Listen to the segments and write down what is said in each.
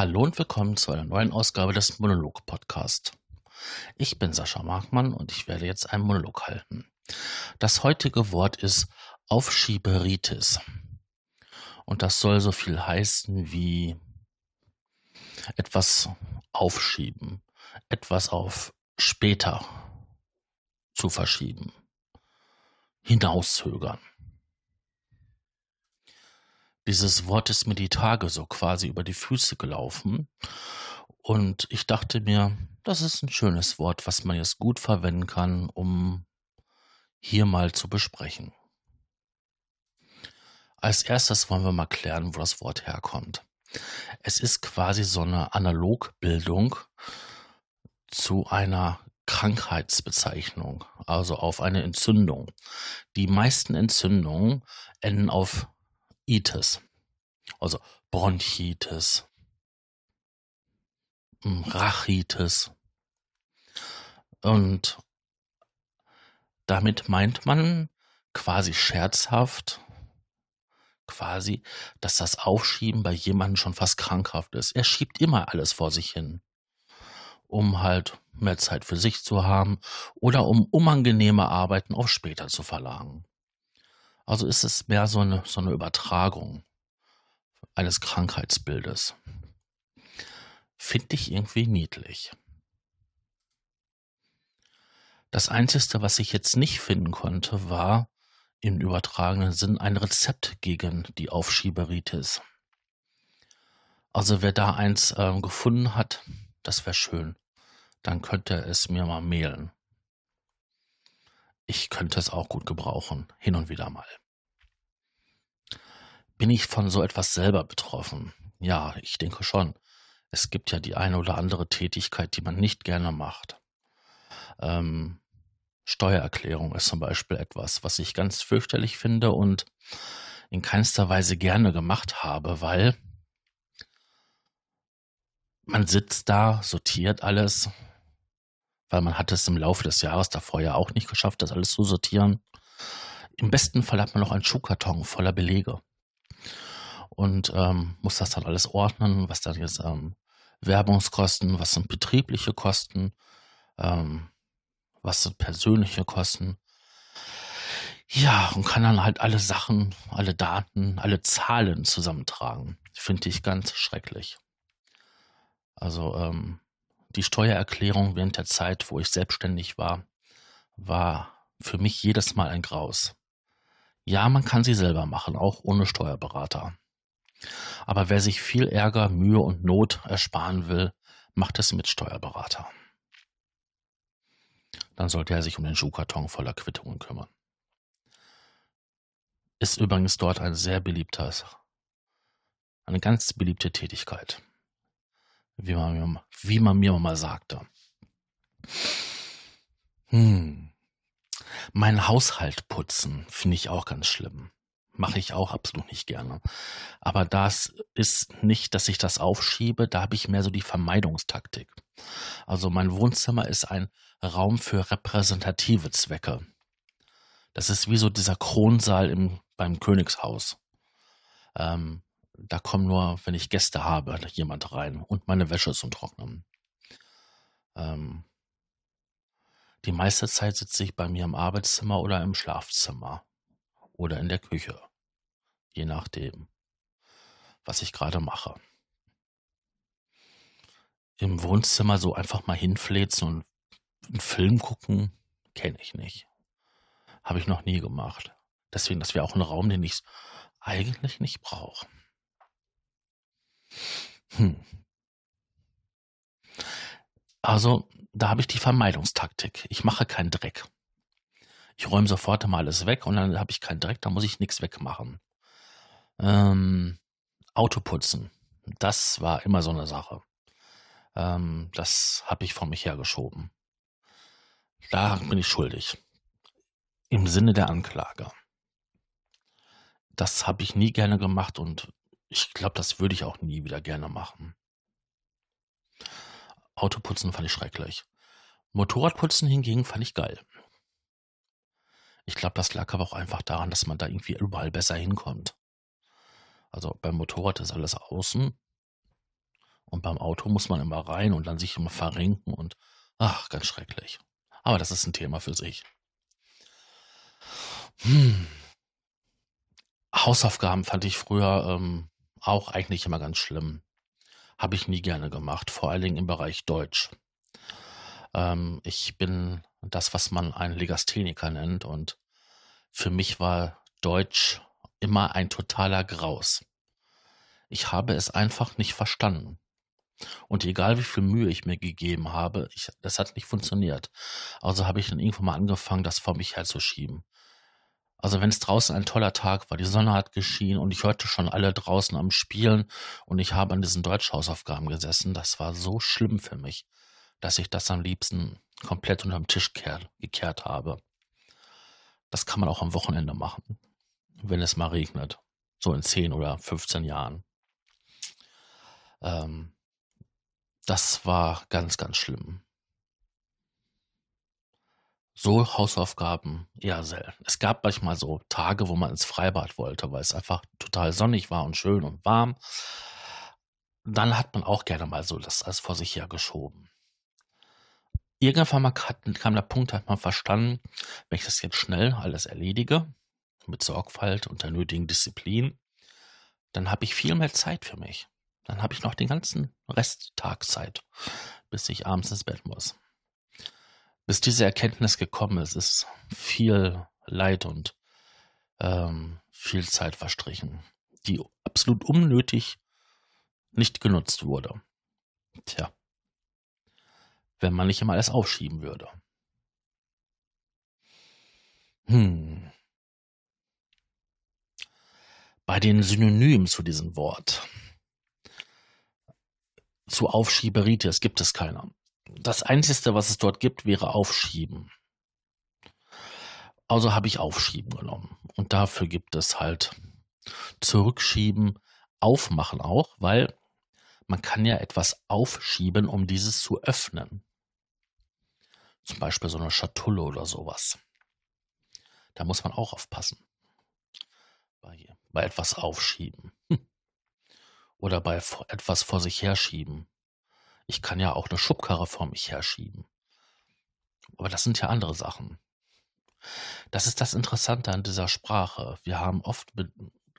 Hallo und willkommen zu einer neuen Ausgabe des Monolog Podcast. Ich bin Sascha Markmann und ich werde jetzt einen Monolog halten. Das heutige Wort ist Aufschieberitis. Und das soll so viel heißen wie etwas aufschieben, etwas auf später zu verschieben, hinauszögern. Dieses Wort ist mir die Tage so quasi über die Füße gelaufen. Und ich dachte mir, das ist ein schönes Wort, was man jetzt gut verwenden kann, um hier mal zu besprechen. Als erstes wollen wir mal klären, wo das Wort herkommt. Es ist quasi so eine Analogbildung zu einer Krankheitsbezeichnung, also auf eine Entzündung. Die meisten Entzündungen enden auf Itis, also Bronchitis, hm, Rachitis. Und damit meint man quasi scherzhaft, quasi, dass das Aufschieben bei jemandem schon fast krankhaft ist. Er schiebt immer alles vor sich hin, um halt mehr Zeit für sich zu haben oder um unangenehme Arbeiten auf später zu verlagern. Also ist es mehr so eine, so eine Übertragung eines Krankheitsbildes. Finde ich irgendwie niedlich. Das Einzige, was ich jetzt nicht finden konnte, war im übertragenen Sinn ein Rezept gegen die Aufschieberitis. Also wer da eins äh, gefunden hat, das wäre schön. Dann könnte er es mir mal mailen ich könnte es auch gut gebrauchen, hin und wieder mal. Bin ich von so etwas selber betroffen? Ja, ich denke schon. Es gibt ja die eine oder andere Tätigkeit, die man nicht gerne macht. Ähm, Steuererklärung ist zum Beispiel etwas, was ich ganz fürchterlich finde und in keinster Weise gerne gemacht habe, weil man sitzt da, sortiert alles, weil man hat es im Laufe des Jahres davor ja auch nicht geschafft, das alles zu sortieren. Im besten Fall hat man noch einen Schuhkarton voller Belege und ähm, muss das dann alles ordnen, was dann jetzt ähm, Werbungskosten, was sind betriebliche Kosten, ähm, was sind persönliche Kosten. Ja, und kann dann halt alle Sachen, alle Daten, alle Zahlen zusammentragen. Finde ich ganz schrecklich. Also ähm, die Steuererklärung während der Zeit, wo ich selbstständig war, war für mich jedes Mal ein Graus. Ja, man kann sie selber machen, auch ohne Steuerberater. Aber wer sich viel Ärger, Mühe und Not ersparen will, macht es mit Steuerberater. Dann sollte er sich um den Schuhkarton voller Quittungen kümmern. Ist übrigens dort ein sehr beliebter, eine ganz beliebte Tätigkeit wie man mir, wie man mir mal sagte. Hm. Mein Haushalt putzen finde ich auch ganz schlimm. Mache ich auch absolut nicht gerne. Aber das ist nicht, dass ich das aufschiebe, da habe ich mehr so die Vermeidungstaktik. Also mein Wohnzimmer ist ein Raum für repräsentative Zwecke. Das ist wie so dieser Kronsaal im, beim Königshaus. Ähm, da kommen nur, wenn ich Gäste habe, jemand rein und meine Wäsche zum Trocknen. Ähm, die meiste Zeit sitze ich bei mir im Arbeitszimmer oder im Schlafzimmer oder in der Küche, je nachdem, was ich gerade mache. Im Wohnzimmer so einfach mal hinfläzen und einen Film gucken, kenne ich nicht. Habe ich noch nie gemacht. Deswegen, das wäre auch ein Raum, den ich eigentlich nicht brauche. Hm. Also, da habe ich die Vermeidungstaktik. Ich mache keinen Dreck. Ich räume sofort mal alles weg und dann habe ich keinen Dreck, da muss ich nichts wegmachen. Ähm, Autoputzen. Das war immer so eine Sache. Ähm, das habe ich von mich hergeschoben. Da bin ich schuldig. Im Sinne der Anklage. Das habe ich nie gerne gemacht und ich glaube, das würde ich auch nie wieder gerne machen. Autoputzen fand ich schrecklich. Motorradputzen hingegen fand ich geil. Ich glaube, das lag aber auch einfach daran, dass man da irgendwie überall besser hinkommt. Also beim Motorrad ist alles außen Und beim Auto muss man immer rein und dann sich immer verrenken und ach, ganz schrecklich. Aber das ist ein Thema für sich. Hm. Hausaufgaben fand ich früher ähm, auch eigentlich immer ganz schlimm. Habe ich nie gerne gemacht, vor allen Dingen im Bereich Deutsch. Ähm, ich bin das, was man ein Legastheniker nennt und für mich war Deutsch immer ein totaler Graus. Ich habe es einfach nicht verstanden. Und egal wie viel Mühe ich mir gegeben habe, ich, das hat nicht funktioniert. Also habe ich dann irgendwann mal angefangen, das vor mich herzuschieben. Also wenn es draußen ein toller Tag war, die Sonne hat geschienen und ich hörte schon alle draußen am Spielen und ich habe an diesen Deutschhausaufgaben gesessen, das war so schlimm für mich, dass ich das am liebsten komplett unterm Tisch gekehrt habe. Das kann man auch am Wochenende machen, wenn es mal regnet. So in 10 oder 15 Jahren. Ähm, das war ganz, ganz schlimm. So Hausaufgaben selten. Es gab manchmal so Tage, wo man ins Freibad wollte, weil es einfach total sonnig war und schön und warm. Dann hat man auch gerne mal so das alles vor sich hergeschoben. Irgendwann mal kam der Punkt, hat man verstanden, wenn ich das jetzt schnell alles erledige, mit Sorgfalt und der nötigen Disziplin, dann habe ich viel mehr Zeit für mich. Dann habe ich noch den ganzen Rest Tagzeit, bis ich abends ins Bett muss. Bis diese Erkenntnis gekommen ist, ist viel Leid und ähm, viel Zeit verstrichen, die absolut unnötig nicht genutzt wurde. Tja, wenn man nicht immer alles aufschieben würde. Hm. Bei den Synonymen zu diesem Wort zu Aufschieberitis gibt es keiner. Das Einzige, was es dort gibt, wäre Aufschieben. Also habe ich Aufschieben genommen. Und dafür gibt es halt Zurückschieben, Aufmachen auch, weil man kann ja etwas aufschieben, um dieses zu öffnen. Zum Beispiel so eine Schatulle oder sowas. Da muss man auch aufpassen. Bei, bei etwas aufschieben. Hm oder bei etwas vor sich herschieben. Ich kann ja auch eine Schubkarre vor mich herschieben. Aber das sind ja andere Sachen. Das ist das Interessante an dieser Sprache. Wir haben oft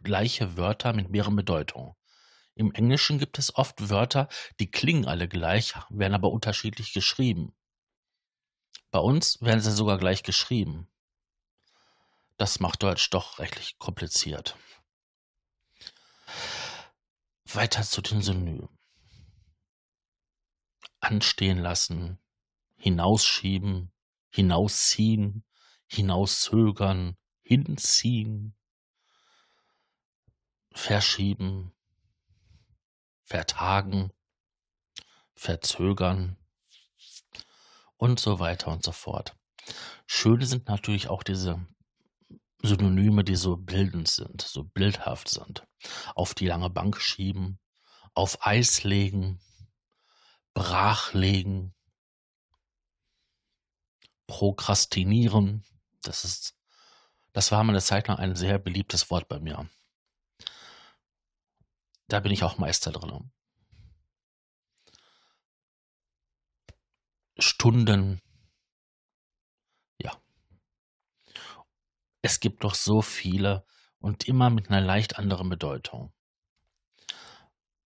gleiche Wörter mit mehreren Bedeutungen. Im Englischen gibt es oft Wörter, die klingen alle gleich, werden aber unterschiedlich geschrieben. Bei uns werden sie sogar gleich geschrieben. Das macht Deutsch doch rechtlich kompliziert. Weiter zu den Synonymen. Anstehen lassen, hinausschieben, hinausziehen, hinauszögern, hinziehen, verschieben, vertagen, verzögern und so weiter und so fort. Schön sind natürlich auch diese Synonyme, die so bildend sind, so bildhaft sind. Auf die lange Bank schieben, auf Eis legen, brachlegen, prokrastinieren. Das ist, das war mal eine Zeit lang ein sehr beliebtes Wort bei mir. Da bin ich auch Meister drin. Stunden Es gibt doch so viele und immer mit einer leicht anderen Bedeutung.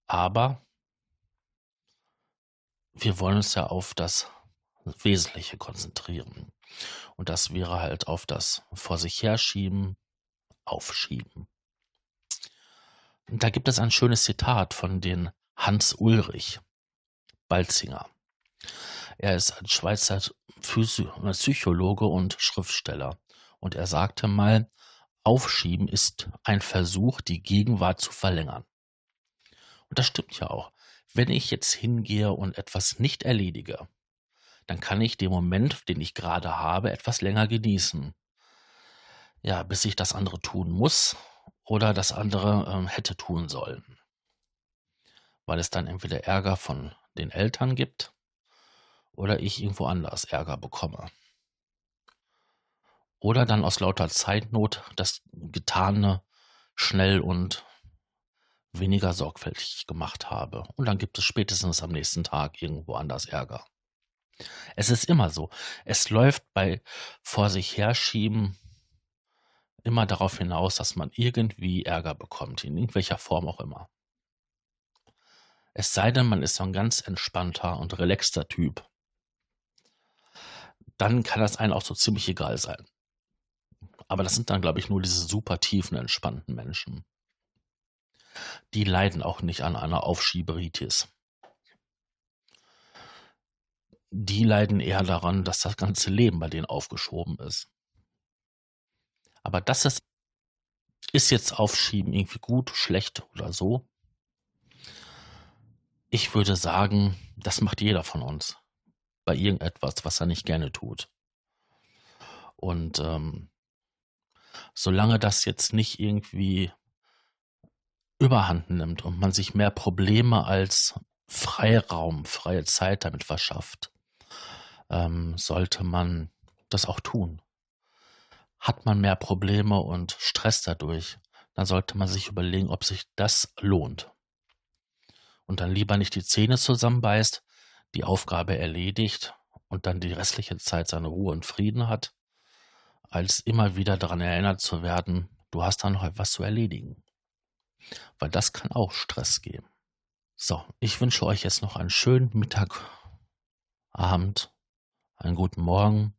Aber wir wollen uns ja auf das Wesentliche konzentrieren. Und das wäre halt auf das vor sich herschieben, aufschieben. Da gibt es ein schönes Zitat von den Hans Ulrich Balzinger. Er ist ein Schweizer Psychologe und Schriftsteller. Und er sagte mal, Aufschieben ist ein Versuch, die Gegenwart zu verlängern. Und das stimmt ja auch. Wenn ich jetzt hingehe und etwas nicht erledige, dann kann ich den Moment, den ich gerade habe, etwas länger genießen. Ja, bis ich das andere tun muss oder das andere ähm, hätte tun sollen. Weil es dann entweder Ärger von den Eltern gibt oder ich irgendwo anders Ärger bekomme oder dann aus lauter Zeitnot das Getane schnell und weniger sorgfältig gemacht habe. Und dann gibt es spätestens am nächsten Tag irgendwo anders Ärger. Es ist immer so. Es läuft bei vor sich herschieben immer darauf hinaus, dass man irgendwie Ärger bekommt, in irgendwelcher Form auch immer. Es sei denn, man ist so ein ganz entspannter und relaxter Typ. Dann kann das einen auch so ziemlich egal sein. Aber das sind dann, glaube ich, nur diese super tiefen, entspannten Menschen. Die leiden auch nicht an einer Aufschieberitis. Die leiden eher daran, dass das ganze Leben bei denen aufgeschoben ist. Aber das ist, ist jetzt Aufschieben irgendwie gut, schlecht oder so? Ich würde sagen, das macht jeder von uns bei irgendetwas, was er nicht gerne tut. Und ähm, solange das jetzt nicht irgendwie überhand nimmt und man sich mehr Probleme als Freiraum, freie Zeit damit verschafft, ähm, sollte man das auch tun. Hat man mehr Probleme und Stress dadurch, dann sollte man sich überlegen, ob sich das lohnt. Und dann lieber nicht die Zähne zusammenbeißt, die Aufgabe erledigt und dann die restliche Zeit seine Ruhe und Frieden hat, als immer wieder daran erinnert zu werden, du hast da noch etwas zu erledigen. Weil das kann auch Stress geben. So, ich wünsche euch jetzt noch einen schönen Mittag, Abend, einen guten Morgen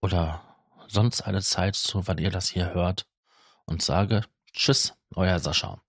oder sonst eine Zeit, zu wann ihr das hier hört und sage Tschüss, euer Sascha.